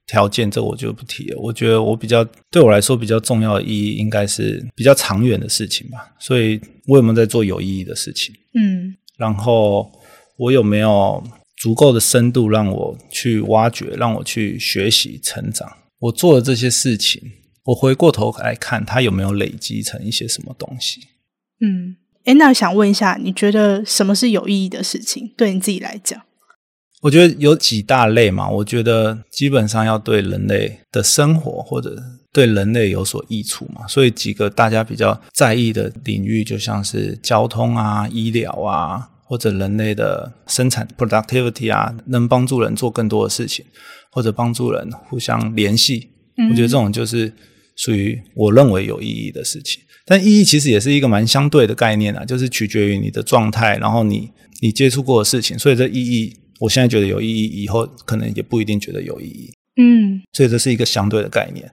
条件，这我就不提了。我觉得我比较对我来说比较重要的意义，应该是比较长远的事情吧。所以我有没有在做有意义的事情？嗯，然后我有没有足够的深度让我去挖掘，让我去学习成长？我做的这些事情，我回过头来看，它有没有累积成一些什么东西？嗯，诶，那想问一下，你觉得什么是有意义的事情？对你自己来讲？我觉得有几大类嘛，我觉得基本上要对人类的生活或者对人类有所益处嘛，所以几个大家比较在意的领域，就像是交通啊、医疗啊，或者人类的生产 productivity 啊，能帮助人做更多的事情，或者帮助人互相联系，嗯，我觉得这种就是属于我认为有意义的事情。但意义其实也是一个蛮相对的概念啊，就是取决于你的状态，然后你你接触过的事情，所以这意义。我现在觉得有意义，以后可能也不一定觉得有意义。嗯，所以这是一个相对的概念。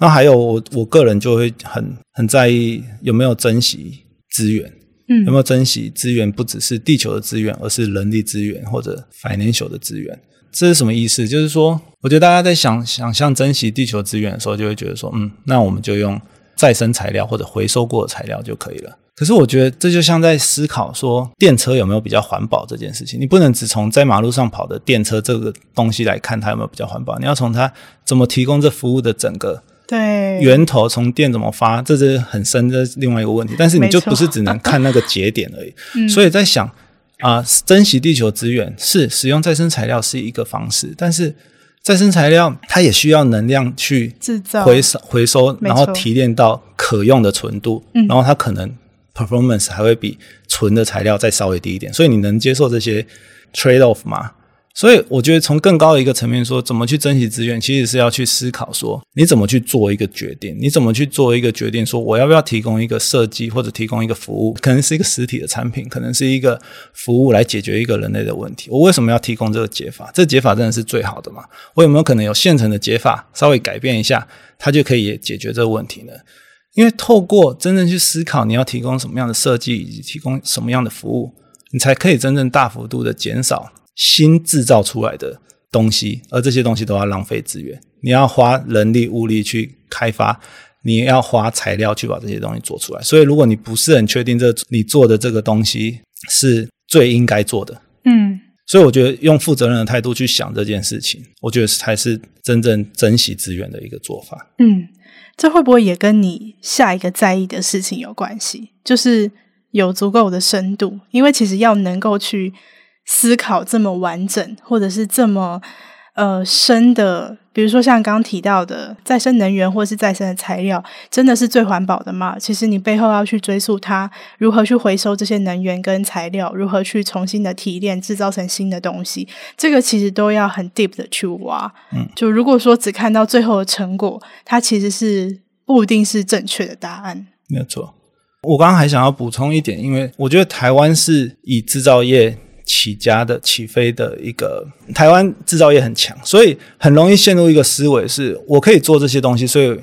那还有我我个人就会很很在意有没有珍惜资源，嗯，有没有珍惜资源，不只是地球的资源，而是人力资源或者 financial 的资源。这是什么意思？就是说，我觉得大家在想想象珍惜地球资源的时候，就会觉得说，嗯，那我们就用再生材料或者回收过的材料就可以了。可是我觉得这就像在思考说电车有没有比较环保这件事情，你不能只从在马路上跑的电车这个东西来看它有没有比较环保，你要从它怎么提供这服务的整个对源头，从电怎么发，这是很深的另外一个问题。但是你就不是只能看那个节点而已。嗯、所以在想啊、呃，珍惜地球资源是使用再生材料是一个方式，但是再生材料它也需要能量去制造回收回收，然后提炼到可用的纯度，然后它可能。Performance 还会比纯的材料再稍微低一点，所以你能接受这些 trade off 吗？所以我觉得从更高的一个层面说，怎么去珍惜资源，其实是要去思考说，你怎么去做一个决定，你怎么去做一个决定，说我要不要提供一个设计或者提供一个服务，可能是一个实体的产品，可能是一个服务来解决一个人类的问题。我为什么要提供这个解法？这解法真的是最好的吗？我有没有可能有现成的解法，稍微改变一下，它就可以解决这个问题呢？因为透过真正去思考你要提供什么样的设计，以及提供什么样的服务，你才可以真正大幅度的减少新制造出来的东西，而这些东西都要浪费资源。你要花人力物力去开发，你要花材料去把这些东西做出来。所以，如果你不是很确定这你做的这个东西是最应该做的，嗯，所以我觉得用负责任的态度去想这件事情，我觉得才是真正珍惜资源的一个做法。嗯。这会不会也跟你下一个在意的事情有关系？就是有足够的深度，因为其实要能够去思考这么完整，或者是这么呃生的。比如说像刚刚提到的再生能源或是再生的材料，真的是最环保的吗？其实你背后要去追溯它如何去回收这些能源跟材料，如何去重新的提炼制造成新的东西，这个其实都要很 deep 的去挖。嗯，就如果说只看到最后的成果，它其实是不一定是正确的答案。没有错。我刚刚还想要补充一点，因为我觉得台湾是以制造业。起家的起飞的一个台湾制造业很强，所以很容易陷入一个思维，是我可以做这些东西，所以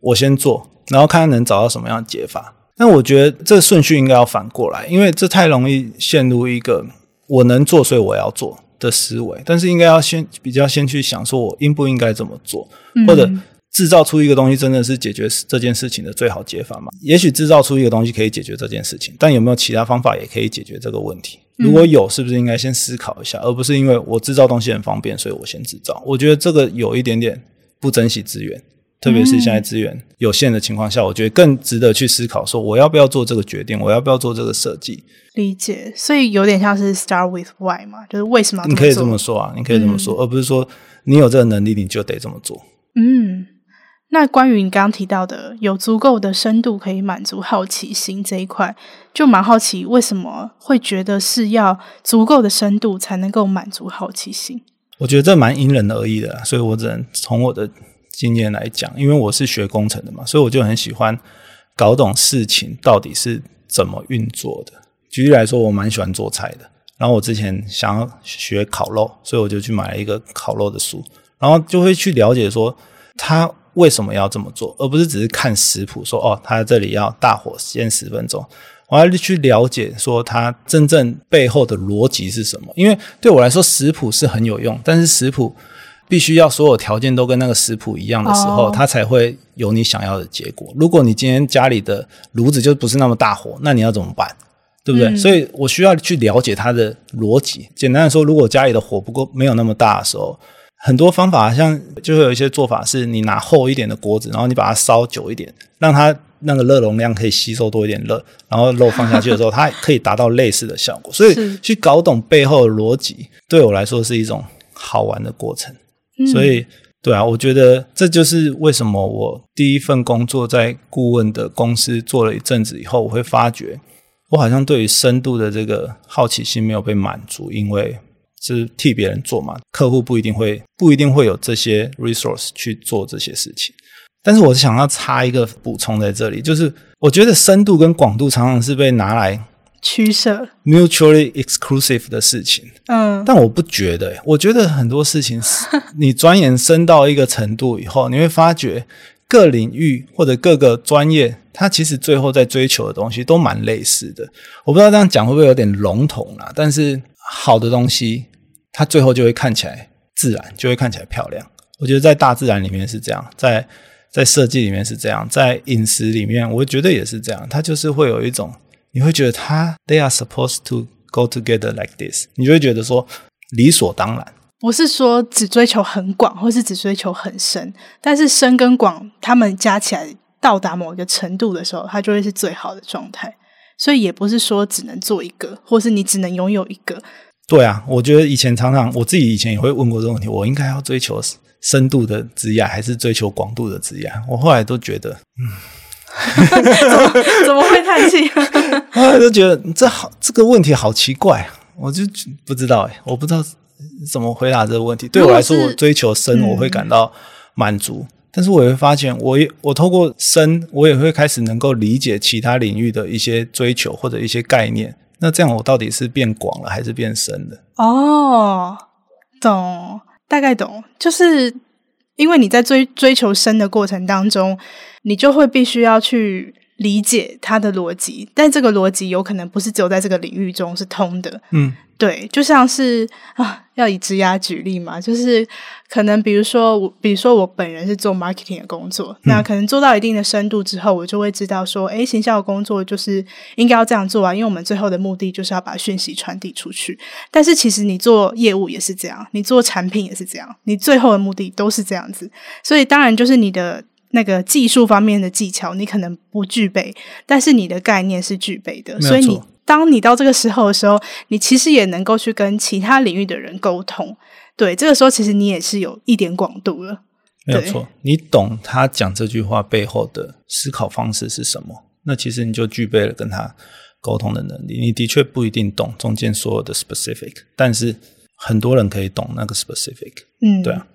我先做，然后看看能找到什么样的解法。但我觉得这个顺序应该要反过来，因为这太容易陷入一个我能做，所以我要做的思维。但是应该要先比较先去想，说我应不应该这么做，或者。制造出一个东西真的是解决这件事情的最好解法吗？也许制造出一个东西可以解决这件事情，但有没有其他方法也可以解决这个问题？如果有，是不是应该先思考一下，而不是因为我制造东西很方便，所以我先制造？我觉得这个有一点点不珍惜资源，特别是现在资源有限的情况下，我觉得更值得去思考：说我要不要做这个决定？我要不要做这个设计？理解，所以有点像是 start with why 嘛，就是为什么？你可以这么说啊，你可以这么说，而不是说你有这个能力你就得这么做。嗯。那关于你刚刚提到的有足够的深度可以满足好奇心这一块，就蛮好奇为什么会觉得是要足够的深度才能够满足好奇心？我觉得这蛮因人而异的，所以我只能从我的经验来讲，因为我是学工程的嘛，所以我就很喜欢搞懂事情到底是怎么运作的。举例来说，我蛮喜欢做菜的，然后我之前想要学烤肉，所以我就去买了一个烤肉的书，然后就会去了解说它。为什么要这么做，而不是只是看食谱说哦，它这里要大火煎十分钟。我要去了解说它真正背后的逻辑是什么。因为对我来说，食谱是很有用，但是食谱必须要所有条件都跟那个食谱一样的时候，哦、它才会有你想要的结果。如果你今天家里的炉子就不是那么大火，那你要怎么办？对不对？嗯、所以我需要去了解它的逻辑。简单的说，如果家里的火不够没有那么大的时候，很多方法像就会有一些做法是，你拿厚一点的锅子，然后你把它烧久一点，让它那个热容量可以吸收多一点热，然后肉放下去的时候，它可以达到类似的效果。所以去搞懂背后的逻辑，对我来说是一种好玩的过程。嗯、所以，对啊，我觉得这就是为什么我第一份工作在顾问的公司做了一阵子以后，我会发觉我好像对于深度的这个好奇心没有被满足，因为。是替别人做嘛？客户不一定会不一定会有这些 resource 去做这些事情。但是我想要插一个补充在这里，就是我觉得深度跟广度常常是被拿来取舍 mutually exclusive 的事情。嗯，但我不觉得，我觉得很多事情是 你钻研深到一个程度以后，你会发觉各领域或者各个专业，它其实最后在追求的东西都蛮类似的。我不知道这样讲会不会有点笼统啦，但是好的东西。它最后就会看起来自然，就会看起来漂亮。我觉得在大自然里面是这样，在在设计里面是这样，在饮食里面，我觉得也是这样。它就是会有一种，你会觉得它 they are supposed to go together like this，你就会觉得说理所当然。不是说只追求很广，或是只追求很深，但是深跟广，它们加起来到达某一个程度的时候，它就会是最好的状态。所以也不是说只能做一个，或是你只能拥有一个。对啊，我觉得以前常常我自己以前也会问过这个问题：我应该要追求深度的职业，还是追求广度的职业？我后来都觉得，嗯，怎么怎么会叹气？后来都觉得这好这个问题好奇怪，我就不知道哎，我不知道怎么回答这个问题。对我来说，我追求深，我会感到满足，嗯、但是我也会发现，我也我透过深，我也会开始能够理解其他领域的一些追求或者一些概念。那这样我到底是变广了还是变深了？哦，懂，大概懂，就是因为你在追追求深的过程当中，你就会必须要去理解它的逻辑，但这个逻辑有可能不是只有在这个领域中是通的。嗯。对，就像是啊，要以职涯举例嘛，就是可能比如说我，比如说我本人是做 marketing 的工作，嗯、那可能做到一定的深度之后，我就会知道说，哎，行销的工作就是应该要这样做啊，因为我们最后的目的就是要把讯息传递出去。但是其实你做业务也是这样，你做产品也是这样，你最后的目的都是这样子。所以当然就是你的那个技术方面的技巧，你可能不具备，但是你的概念是具备的，所以你。当你到这个时候的时候，你其实也能够去跟其他领域的人沟通。对，这个时候其实你也是有一点广度了。没有错，你懂他讲这句话背后的思考方式是什么，那其实你就具备了跟他沟通的能力。你的确不一定懂中间所有的 specific，但是很多人可以懂那个 specific。嗯，对啊。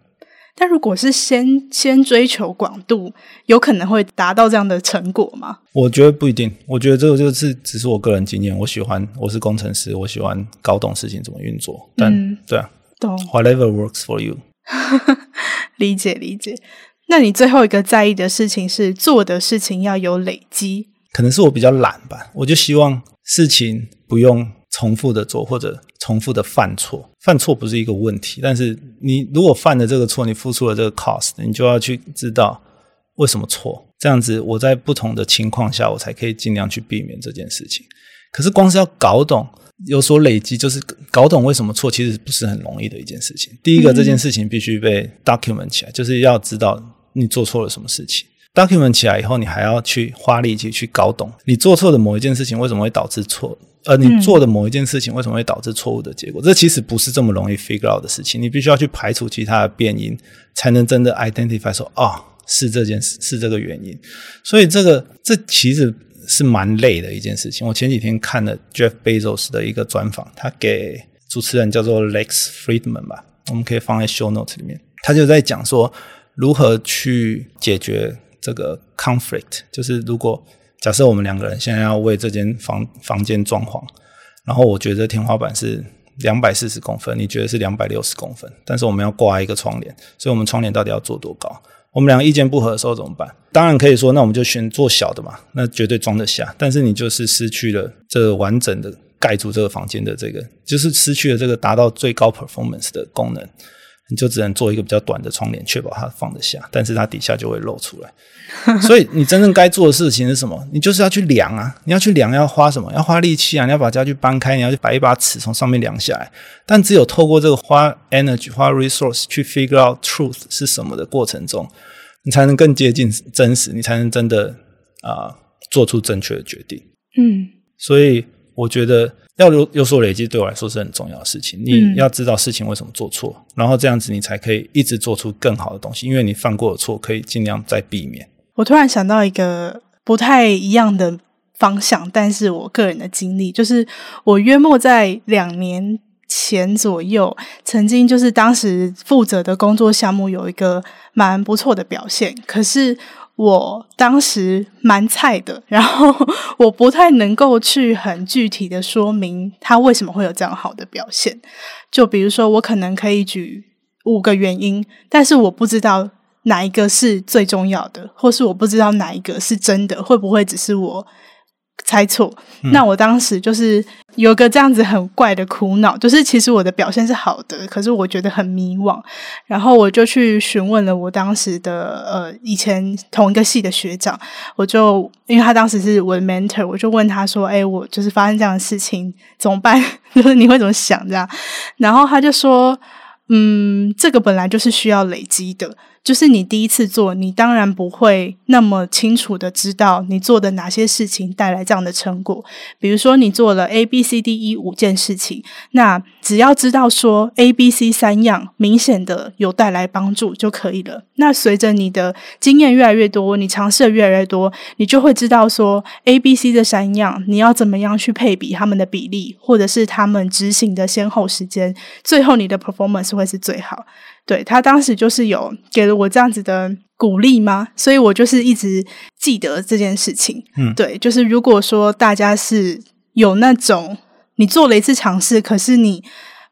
但如果是先先追求广度，有可能会达到这样的成果吗？我觉得不一定。我觉得这个就是只是我个人经验。我喜欢，我是工程师，我喜欢搞懂事情怎么运作。但、嗯、对啊，懂。Whatever works for you。理解理解。那你最后一个在意的事情是做的事情要有累积？可能是我比较懒吧。我就希望事情不用重复的做，或者。重复的犯错，犯错不是一个问题，但是你如果犯了这个错，你付出了这个 cost，你就要去知道为什么错。这样子，我在不同的情况下，我才可以尽量去避免这件事情。可是，光是要搞懂、有所累积，就是搞懂为什么错，其实不是很容易的一件事情。第一个，这件事情必须被 document 起来，就是要知道你做错了什么事情。document 起来以后，你还要去花力气去搞懂你做错的某一件事情为什么会导致错。而你做的某一件事情为什么会导致错误的结果？嗯、这其实不是这么容易 figure out 的事情。你必须要去排除其他的变因，才能真的 identify 说，哦，是这件事，是这个原因。所以这个这其实是蛮累的一件事情。我前几天看了 Jeff Bezos 的一个专访，他给主持人叫做 Lex Friedman 吧，我们可以放在 show note 里面。他就在讲说如何去解决这个 conflict，就是如果。假设我们两个人现在要为这间房房间装潢，然后我觉得天花板是两百四十公分，你觉得是两百六十公分，但是我们要挂一个窗帘，所以我们窗帘到底要做多高？我们两个意见不合的时候怎么办？当然可以说，那我们就选做小的嘛，那绝对装得下。但是你就是失去了这完整的盖住这个房间的这个，就是失去了这个达到最高 performance 的功能。你就只能做一个比较短的窗帘，确保它放得下，但是它底下就会露出来。所以你真正该做的事情是什么？你就是要去量啊！你要去量，要花什么？要花力气啊！你要把家具搬开，你要去摆一把尺从上面量下来。但只有透过这个花 energy、花 resource 去 figure out truth 是什么的过程中，你才能更接近真实，你才能真的啊、呃、做出正确的决定。嗯，所以我觉得。要有有所累积，对我来说是很重要的事情。你要知道事情为什么做错，嗯、然后这样子你才可以一直做出更好的东西。因为你犯过的错，可以尽量再避免。我突然想到一个不太一样的方向，但是我个人的经历就是，我约莫在两年前左右，曾经就是当时负责的工作项目有一个蛮不错的表现，可是。我当时蛮菜的，然后我不太能够去很具体的说明他为什么会有这样好的表现。就比如说，我可能可以举五个原因，但是我不知道哪一个是最重要的，或是我不知道哪一个是真的，会不会只是我猜错？嗯、那我当时就是。有个这样子很怪的苦恼，就是其实我的表现是好的，可是我觉得很迷惘。然后我就去询问了我当时的呃以前同一个系的学长，我就因为他当时是我的 mentor，我就问他说：“哎，我就是发生这样的事情怎么办？就是你会怎么想这样？”然后他就说：“嗯，这个本来就是需要累积的。”就是你第一次做，你当然不会那么清楚的知道你做的哪些事情带来这样的成果。比如说，你做了 A、B、C、D、E 五件事情，那只要知道说 A、B、C 三样明显的有带来帮助就可以了。那随着你的经验越来越多，你尝试的越来越多，你就会知道说 A、B、C 这三样你要怎么样去配比他们的比例，或者是他们执行的先后时间，最后你的 performance 会是最好。对，他当时就是有给了我这样子的鼓励吗？所以我就是一直记得这件事情。嗯，对，就是如果说大家是有那种你做了一次尝试，可是你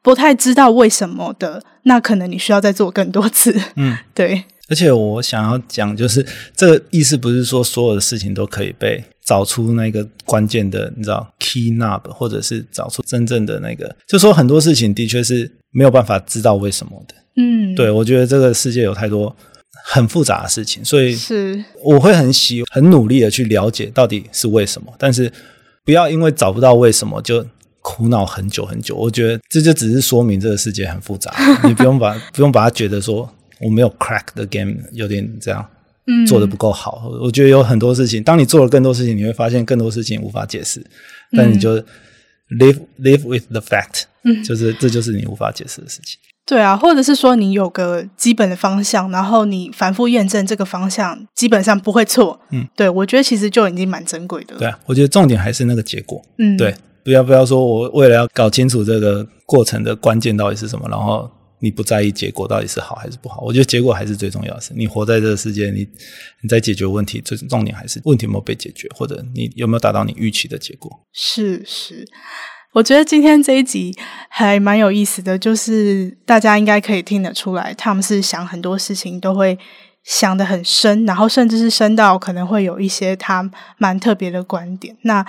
不太知道为什么的，那可能你需要再做更多次。嗯，对。而且我想要讲，就是这个意思不是说所有的事情都可以被找出那个关键的，你知道 key knob，或者是找出真正的那个，就说很多事情的确是没有办法知道为什么的。嗯，对，我觉得这个世界有太多很复杂的事情，所以是我会很喜很努力的去了解到底是为什么，但是不要因为找不到为什么就苦恼很久很久。我觉得这就只是说明这个世界很复杂，你不用把不用把它觉得说我没有 crack the game，有点这样，嗯，做的不够好。我觉得有很多事情，当你做了更多事情，你会发现更多事情无法解释，但你就 live live with the fact，嗯，就是这就是你无法解释的事情。对啊，或者是说你有个基本的方向，然后你反复验证这个方向，基本上不会错。嗯，对，我觉得其实就已经蛮珍贵的。对啊，我觉得重点还是那个结果。嗯，对，不要不要说我为了要搞清楚这个过程的关键到底是什么，然后你不在意结果到底是好还是不好。我觉得结果还是最重要的是，你活在这个世界，你你在解决问题，最重点还是问题有没有被解决，或者你有没有达到你预期的结果。是是。我觉得今天这一集还蛮有意思的，就是大家应该可以听得出来，他们是想很多事情都会想得很深，然后甚至是深到可能会有一些他蛮特别的观点。那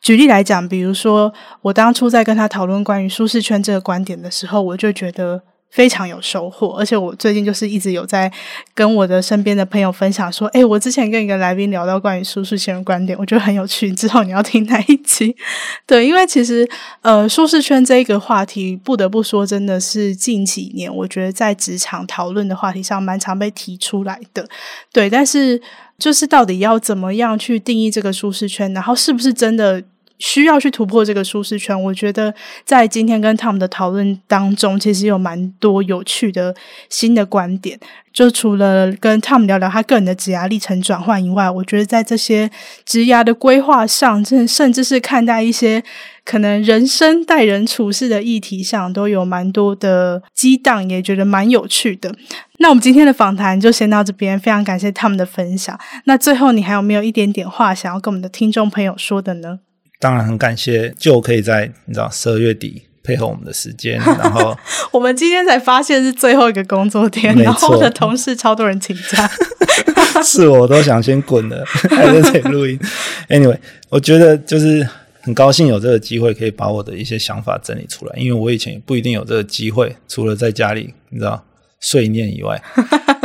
举例来讲，比如说我当初在跟他讨论关于舒适圈这个观点的时候，我就觉得。非常有收获，而且我最近就是一直有在跟我的身边的朋友分享说，诶，我之前跟一个来宾聊到关于舒适圈的观点，我觉得很有趣。之后你要听哪一集？对，因为其实呃，舒适圈这一个话题，不得不说，真的是近几年我觉得在职场讨论的话题上蛮常被提出来的。对，但是就是到底要怎么样去定义这个舒适圈，然后是不是真的？需要去突破这个舒适圈，我觉得在今天跟 Tom 的讨论当中，其实有蛮多有趣的新的观点。就除了跟 Tom 聊聊他个人的职涯历程转换以外，我觉得在这些职涯的规划上，甚甚至是看待一些可能人生待人处事的议题上，都有蛮多的激荡，也觉得蛮有趣的。那我们今天的访谈就先到这边，非常感谢 Tom 的分享。那最后，你还有没有一点点话想要跟我们的听众朋友说的呢？当然很感谢，就可以在你知道十二月底配合我们的时间，然后我们今天才发现是最后一个工作天，然后我的同事超多人请假，是我都想先滚了，还在这里录音。Anyway，我觉得就是很高兴有这个机会可以把我的一些想法整理出来，因为我以前也不一定有这个机会，除了在家里你知道碎念以外，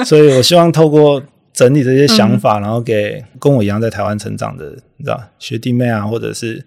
所以我希望透过整理这些想法，嗯、然后给跟我一样在台湾成长的，你知道学弟妹啊，或者是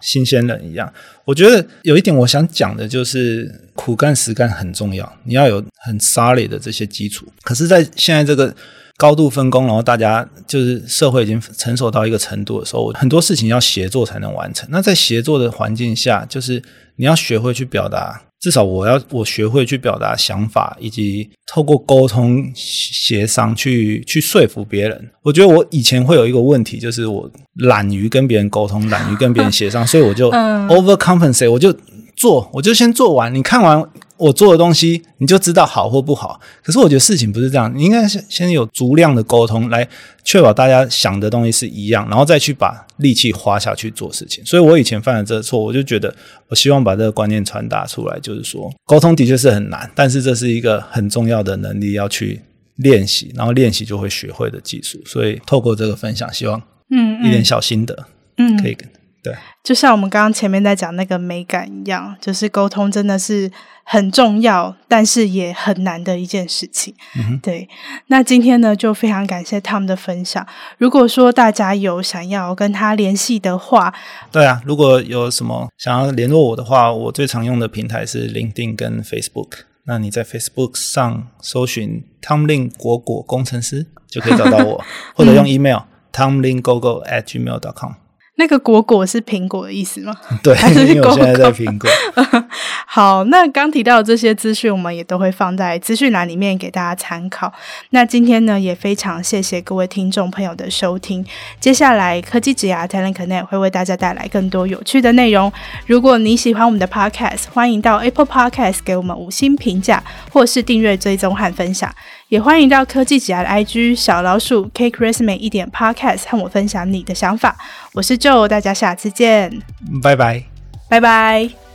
新鲜人一样。我觉得有一点我想讲的就是苦干实干很重要，你要有很 solid 的这些基础。可是，在现在这个高度分工，然后大家就是社会已经成熟到一个程度的时候，很多事情要协作才能完成。那在协作的环境下，就是你要学会去表达。至少我要我学会去表达想法，以及透过沟通协商去去说服别人。我觉得我以前会有一个问题，就是我懒于跟别人沟通，懒于跟别人协商，所以我就 overcompensate，我就做，我就先做完。你看完。我做的东西，你就知道好或不好。可是我觉得事情不是这样，你应该先先有足量的沟通，来确保大家想的东西是一样，然后再去把力气花下去做事情。所以我以前犯了这个错，我就觉得我希望把这个观念传达出来，就是说沟通的确是很难，但是这是一个很重要的能力要去练习，然后练习就会学会的技术。所以透过这个分享，希望嗯一点小心得嗯可以跟。对，就像我们刚刚前面在讲那个美感一样，就是沟通真的是很重要，但是也很难的一件事情。嗯哼，对。那今天呢，就非常感谢 Tom 的分享。如果说大家有想要跟他联系的话，对啊，如果有什么想要联络我的话，我最常用的平台是 LinkedIn 跟 Facebook。那你在 Facebook 上搜寻 Tom Lin 果果工程师就可以找到我，或者用 email、嗯、tomlingogo@gmail.com。那个果果是苹果的意思吗？对，还是因为我现在在苹果。好，那刚提到的这些资讯，我们也都会放在资讯栏里面给大家参考。那今天呢，也非常谢谢各位听众朋友的收听。接下来科技职涯 Talent Connect 会为大家带来更多有趣的内容。如果你喜欢我们的 Podcast，欢迎到 Apple Podcast 给我们五星评价，或是订阅、追踪和分享。也欢迎到科技起来的 IG 小老鼠 Cake Resume 一点 Podcast 和我分享你的想法。我是 Joe，大家下次见，拜拜，拜拜。